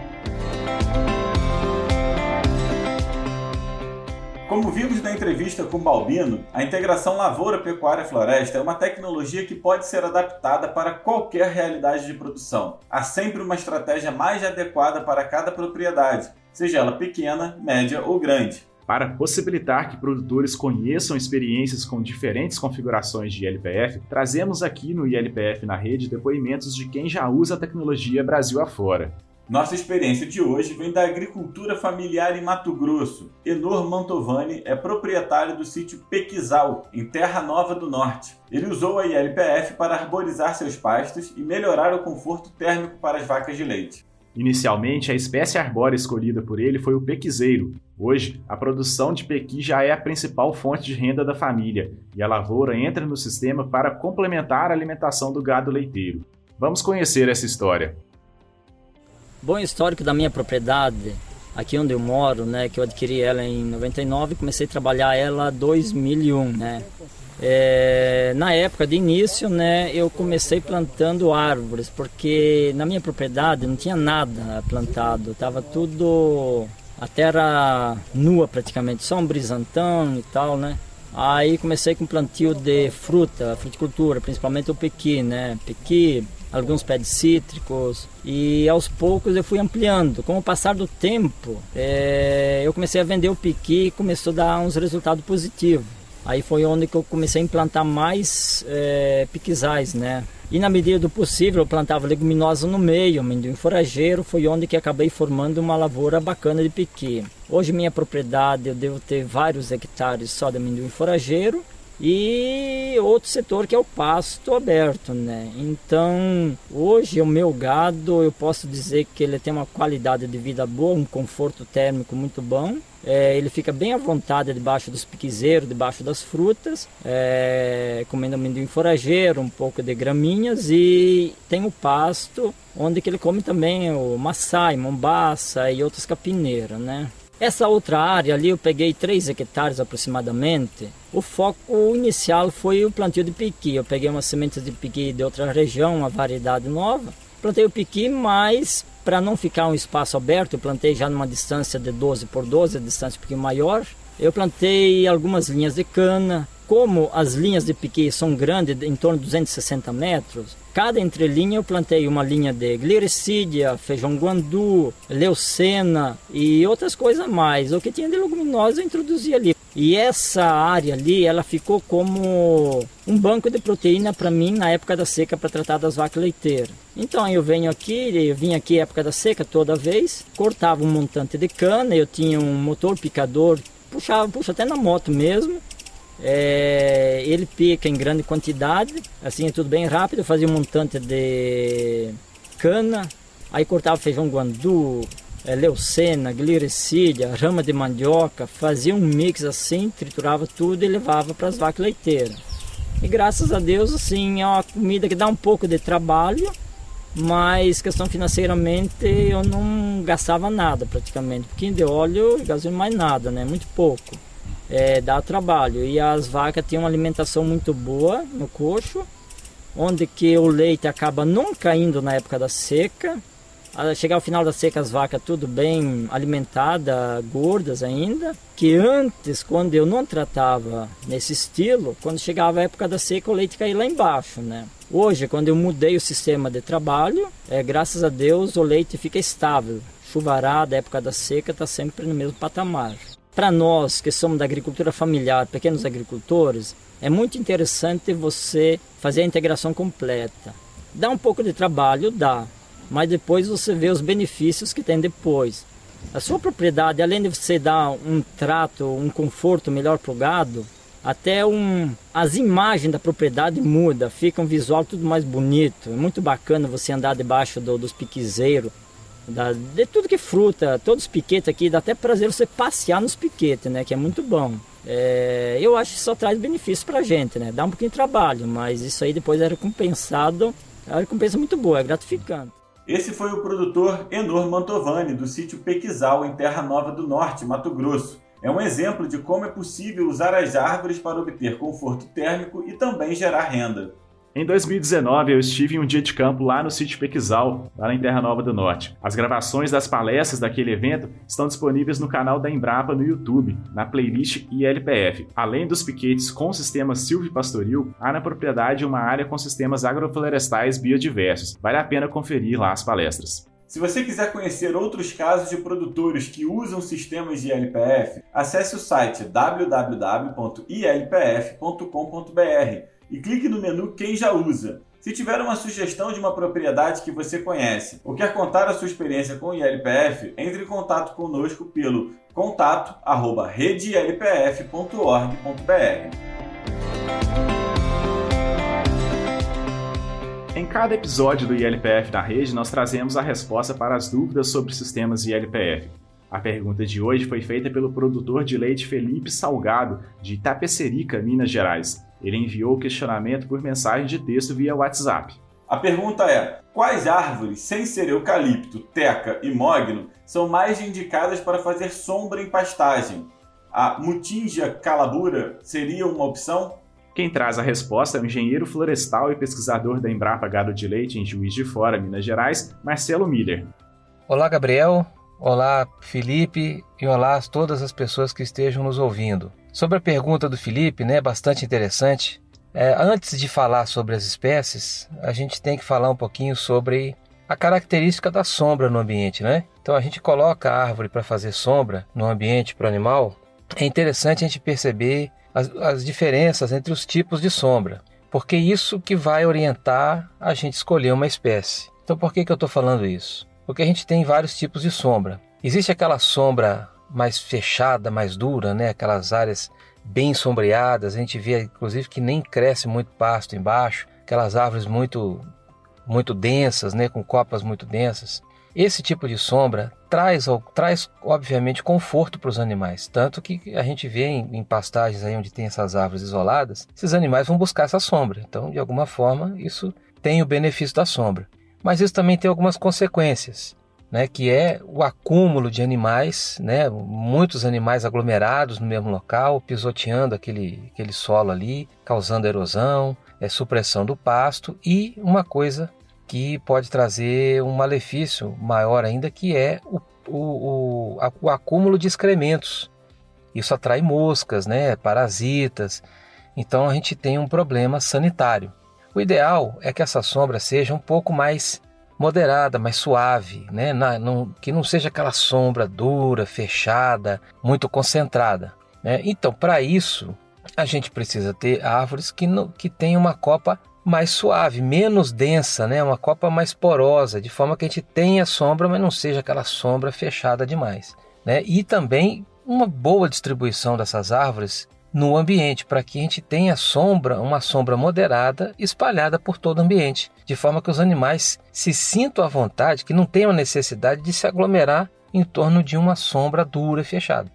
Como vimos na entrevista com Balbino, a integração lavoura-pecuária-floresta é uma tecnologia que pode ser adaptada para qualquer realidade de produção. Há sempre uma estratégia mais adequada para cada propriedade, seja ela pequena, média ou grande. Para possibilitar que produtores conheçam experiências com diferentes configurações de ILPF, trazemos aqui no ILPF na rede depoimentos de quem já usa a tecnologia Brasil afora. Nossa experiência de hoje vem da agricultura familiar em Mato Grosso. Enor Mantovani é proprietário do sítio Pequizal, em Terra Nova do Norte. Ele usou a ILPF para arborizar seus pastos e melhorar o conforto térmico para as vacas de leite. Inicialmente, a espécie arbórea escolhida por ele foi o pequizeiro. Hoje, a produção de pequi já é a principal fonte de renda da família e a lavoura entra no sistema para complementar a alimentação do gado leiteiro. Vamos conhecer essa história. Bom histórico da minha propriedade, aqui onde eu moro, né, que eu adquiri ela em 99 e comecei a trabalhar ela em 2001, né. É, na época de início, né, eu comecei plantando árvores, porque na minha propriedade não tinha nada plantado, tava tudo a terra nua praticamente, só um brisantão e tal, né. Aí comecei com plantio de fruta, fruticultura, principalmente o pequi, né, pequi, alguns pés cítricos e aos poucos eu fui ampliando. Com o passar do tempo, é, eu comecei a vender o piqui e começou a dar uns resultados positivos. Aí foi onde que eu comecei a implantar mais é, piquizais, né? E na medida do possível eu plantava leguminosa no meio, amendoim forageiro, foi onde que acabei formando uma lavoura bacana de piqui. Hoje minha propriedade eu devo ter vários hectares só de amendoim forageiro e outro setor que é o pasto aberto, né? Então, hoje o meu gado, eu posso dizer que ele tem uma qualidade de vida boa, um conforto térmico muito bom. É, ele fica bem à vontade debaixo dos piquezeiros, debaixo das frutas, é, comendo amendoim forageiro, um pouco de graminhas e tem o pasto, onde que ele come também o maçai, mombaça e outras capineiras, né? Essa outra área ali eu peguei 3 hectares aproximadamente. O foco inicial foi o plantio de piqui. Eu peguei umas sementes de piqui de outra região, uma variedade nova. Plantei o piqui, mas para não ficar um espaço aberto, eu plantei já numa distância de 12 por 12, a distância um pouquinho maior. Eu plantei algumas linhas de cana. Como as linhas de piqui são grandes, em torno de 260 metros, Cada entrelinha eu plantei uma linha de glericídia, feijão guandu, leucena e outras coisas mais. O que tinha de leguminosa eu introduzi ali. E essa área ali, ela ficou como um banco de proteína para mim na época da seca para tratar das vacas leiteiras. Então eu venho aqui, eu vim aqui época da seca toda vez, cortava um montante de cana, eu tinha um motor picador, puxava, puxa até na moto mesmo, é, ele pica em grande quantidade, assim tudo bem rápido. fazia um montante de cana, aí cortava feijão guandu, é, leucena, glicídia, rama de mandioca, fazia um mix assim, triturava tudo e levava para as vacas leiteiras. E graças a Deus, assim, é uma comida que dá um pouco de trabalho, mas questão financeiramente eu não gastava nada praticamente. Pouquinho de óleo gasolina mais nada, né? Muito pouco. É, dá trabalho. E as vacas tinham uma alimentação muito boa no coxo, onde que o leite acaba não caindo na época da seca. Chegar ao final da seca as vacas tudo bem alimentadas, gordas ainda. Que antes, quando eu não tratava nesse estilo, quando chegava a época da seca o leite caía lá embaixo, né? Hoje, quando eu mudei o sistema de trabalho, é, graças a Deus o leite fica estável. Chuvarada, época da seca, está sempre no mesmo patamar. Para nós que somos da agricultura familiar, pequenos agricultores, é muito interessante você fazer a integração completa. Dá um pouco de trabalho, dá, mas depois você vê os benefícios que tem depois. A sua propriedade, além de você dar um trato, um conforto melhor para o gado, até um, as imagens da propriedade muda, fica um visual tudo mais bonito. É muito bacana você andar debaixo do, dos piquezeiros, da, de tudo que é fruta, todos os piquetes aqui, dá até prazer você passear nos piquetes, né? Que é muito bom. É, eu acho que só traz benefício pra gente, né? Dá um pouquinho de trabalho, mas isso aí depois é recompensado. É uma recompensa muito boa, é gratificante. Esse foi o produtor Enor Mantovani, do sítio Pequizal, em Terra Nova do Norte, Mato Grosso. É um exemplo de como é possível usar as árvores para obter conforto térmico e também gerar renda. Em 2019, eu estive em um dia de campo lá no sítio Pequizal, lá em Terra Nova do Norte. As gravações das palestras daquele evento estão disponíveis no canal da Embrapa no YouTube, na playlist ILPF. Além dos piquetes com sistema silvipastoril, há na propriedade uma área com sistemas agroflorestais biodiversos. Vale a pena conferir lá as palestras. Se você quiser conhecer outros casos de produtores que usam sistemas de ILPF, acesse o site www.ilpf.com.br e clique no menu Quem já usa. Se tiver uma sugestão de uma propriedade que você conhece ou quer contar a sua experiência com o ILPF, entre em contato conosco pelo contato@redelpf.org.br. Em cada episódio do ILPF na rede, nós trazemos a resposta para as dúvidas sobre sistemas ILPF. A pergunta de hoje foi feita pelo produtor de leite Felipe Salgado, de Itapecerica, Minas Gerais. Ele enviou o questionamento por mensagem de texto via WhatsApp. A pergunta é: quais árvores, sem ser eucalipto, teca e mogno, são mais indicadas para fazer sombra em pastagem? A mutinja calabura seria uma opção? Quem traz a resposta é o engenheiro florestal e pesquisador da Embrapa Gado de Leite em Juiz de Fora, Minas Gerais, Marcelo Miller. Olá, Gabriel. Olá, Felipe. E olá a todas as pessoas que estejam nos ouvindo. Sobre a pergunta do Felipe, né, bastante interessante. É, antes de falar sobre as espécies, a gente tem que falar um pouquinho sobre a característica da sombra no ambiente, né? Então a gente coloca a árvore para fazer sombra no ambiente para o animal. É interessante a gente perceber as, as diferenças entre os tipos de sombra, porque isso que vai orientar a gente escolher uma espécie. Então por que, que eu estou falando isso? Porque a gente tem vários tipos de sombra. Existe aquela sombra mais fechada, mais dura, né? Aquelas áreas bem sombreadas. A gente vê, inclusive, que nem cresce muito pasto embaixo. Aquelas árvores muito, muito densas, né? Com copas muito densas. Esse tipo de sombra traz, traz obviamente, conforto para os animais. Tanto que a gente vê em, em, pastagens aí onde tem essas árvores isoladas, esses animais vão buscar essa sombra. Então, de alguma forma, isso tem o benefício da sombra. Mas isso também tem algumas consequências né, que é o acúmulo de animais, né, muitos animais aglomerados no mesmo local, pisoteando aquele, aquele solo ali, causando erosão, é, supressão do pasto e uma coisa que pode trazer um malefício maior ainda, que é o, o, o, o acúmulo de excrementos. Isso atrai moscas, né, parasitas, então a gente tem um problema sanitário. O ideal é que essa sombra seja um pouco mais moderada, mais suave, né? Na, que não seja aquela sombra dura, fechada, muito concentrada. Né? Então, para isso, a gente precisa ter árvores que, não, que tenham uma copa mais suave, menos densa, né? uma copa mais porosa, de forma que a gente tenha sombra, mas não seja aquela sombra fechada demais. Né? E também uma boa distribuição dessas árvores no ambiente, para que a gente tenha sombra, uma sombra moderada espalhada por todo o ambiente, de forma que os animais se sintam à vontade, que não tenham necessidade de se aglomerar em torno de uma sombra dura e fechada.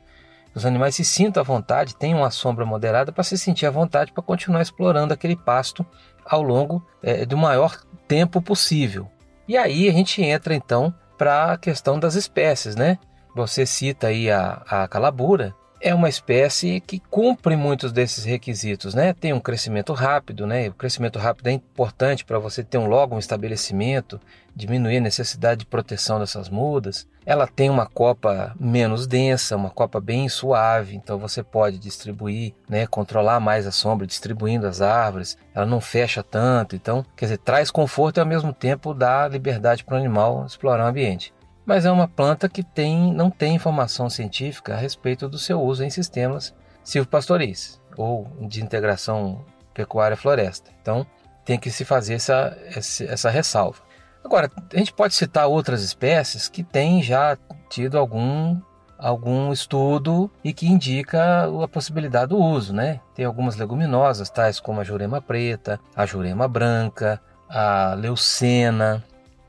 Os animais se sintam à vontade, tenham uma sombra moderada para se sentir à vontade para continuar explorando aquele pasto ao longo é, do maior tempo possível. E aí a gente entra então para a questão das espécies, né? Você cita aí a, a calabura, é uma espécie que cumpre muitos desses requisitos, né? Tem um crescimento rápido, né? O crescimento rápido é importante para você ter um logo um estabelecimento, diminuir a necessidade de proteção dessas mudas. Ela tem uma copa menos densa, uma copa bem suave, então você pode distribuir, né? Controlar mais a sombra, distribuindo as árvores. Ela não fecha tanto, então, quer dizer, traz conforto e ao mesmo tempo dá liberdade para o animal explorar o ambiente mas é uma planta que tem, não tem informação científica a respeito do seu uso em sistemas silvopastoris ou de integração pecuária-floresta. Então, tem que se fazer essa, essa ressalva. Agora, a gente pode citar outras espécies que têm já tido algum, algum estudo e que indica a possibilidade do uso, né? Tem algumas leguminosas, tais como a jurema preta, a jurema branca, a leucena,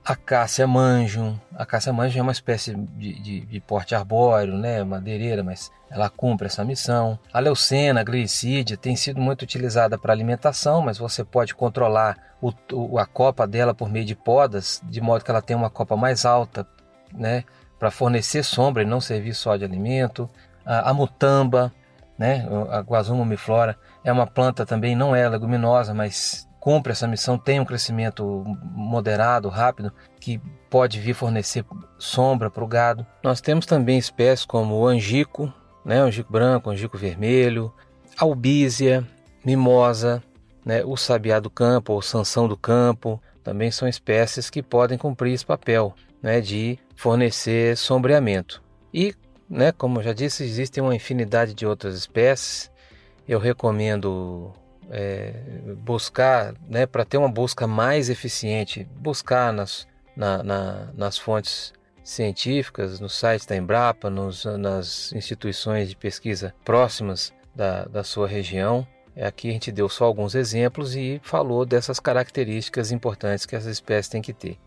a Cássia manjum. A Cássia manjum é uma espécie de, de, de, porte arbóreo, né, madeireira, mas ela cumpre essa missão. A leucena, a glicídia, tem sido muito utilizada para alimentação, mas você pode controlar o, o, a copa dela por meio de podas, de modo que ela tenha uma copa mais alta, né, para fornecer sombra e não servir só de alimento. A, a mutamba, né, a Guazuma umiflora, é uma planta também, não é leguminosa, mas cumpre essa missão tem um crescimento moderado, rápido, que pode vir fornecer sombra para o gado. Nós temos também espécies como o angico, né, angico branco, angico vermelho, albízia, mimosa, né, o sabiá do campo ou sansão do campo, também são espécies que podem cumprir esse papel né, de fornecer sombreamento. E, né, como eu já disse, existem uma infinidade de outras espécies. Eu recomendo é, buscar, né, para ter uma busca mais eficiente, buscar nas, na, na, nas fontes científicas, nos sites da Embrapa, nos, nas instituições de pesquisa próximas da, da sua região. Aqui a gente deu só alguns exemplos e falou dessas características importantes que essas espécies têm que ter.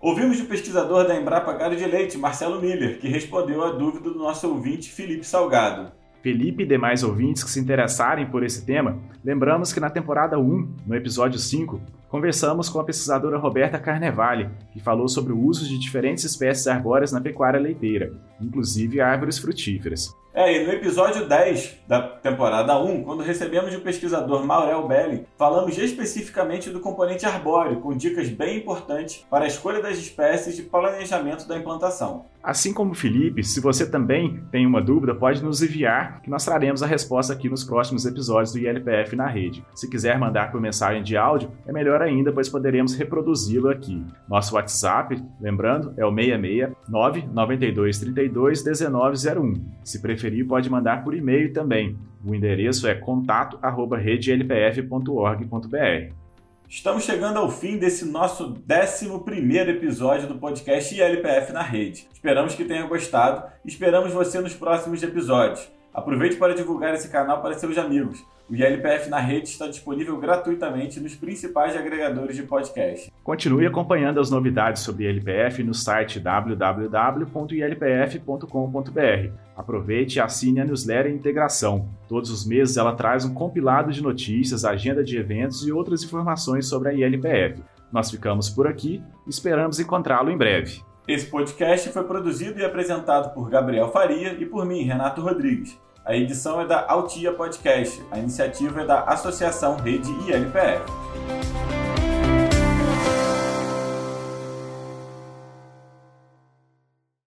Ouvimos o pesquisador da Embrapa Gado de Leite, Marcelo Miller, que respondeu à dúvida do nosso ouvinte Felipe Salgado. Felipe e demais ouvintes que se interessarem por esse tema, lembramos que na temporada 1, no episódio 5, conversamos com a pesquisadora Roberta Carnevale, que falou sobre o uso de diferentes espécies arbóreas na pecuária leiteira, inclusive árvores frutíferas. É, e no episódio 10 da temporada 1, quando recebemos o pesquisador Maurel Belli, falamos especificamente do componente arbóreo, com dicas bem importantes para a escolha das espécies e planejamento da implantação. Assim como o Felipe, se você também tem uma dúvida, pode nos enviar, que nós traremos a resposta aqui nos próximos episódios do ILPF na rede. Se quiser mandar por mensagem de áudio, é melhor ainda, pois poderemos reproduzi-lo aqui. Nosso WhatsApp, lembrando, é o 66 992 32 1901. Se preferir, pode mandar por e-mail também. O endereço é contato@redelpf.org.br. Estamos chegando ao fim desse nosso 11 episódio do podcast ILPF na Rede. Esperamos que tenha gostado e esperamos você nos próximos episódios. Aproveite para divulgar esse canal para seus amigos. O ILPF na rede está disponível gratuitamente nos principais agregadores de podcast. Continue acompanhando as novidades sobre ILPF no site www.ilpf.com.br. Aproveite e assine a newsletter Integração. Todos os meses ela traz um compilado de notícias, agenda de eventos e outras informações sobre a ILPF. Nós ficamos por aqui esperamos encontrá-lo em breve. Esse podcast foi produzido e apresentado por Gabriel Faria e por mim, Renato Rodrigues. A edição é da Altia Podcast. A iniciativa é da Associação Rede ILPF.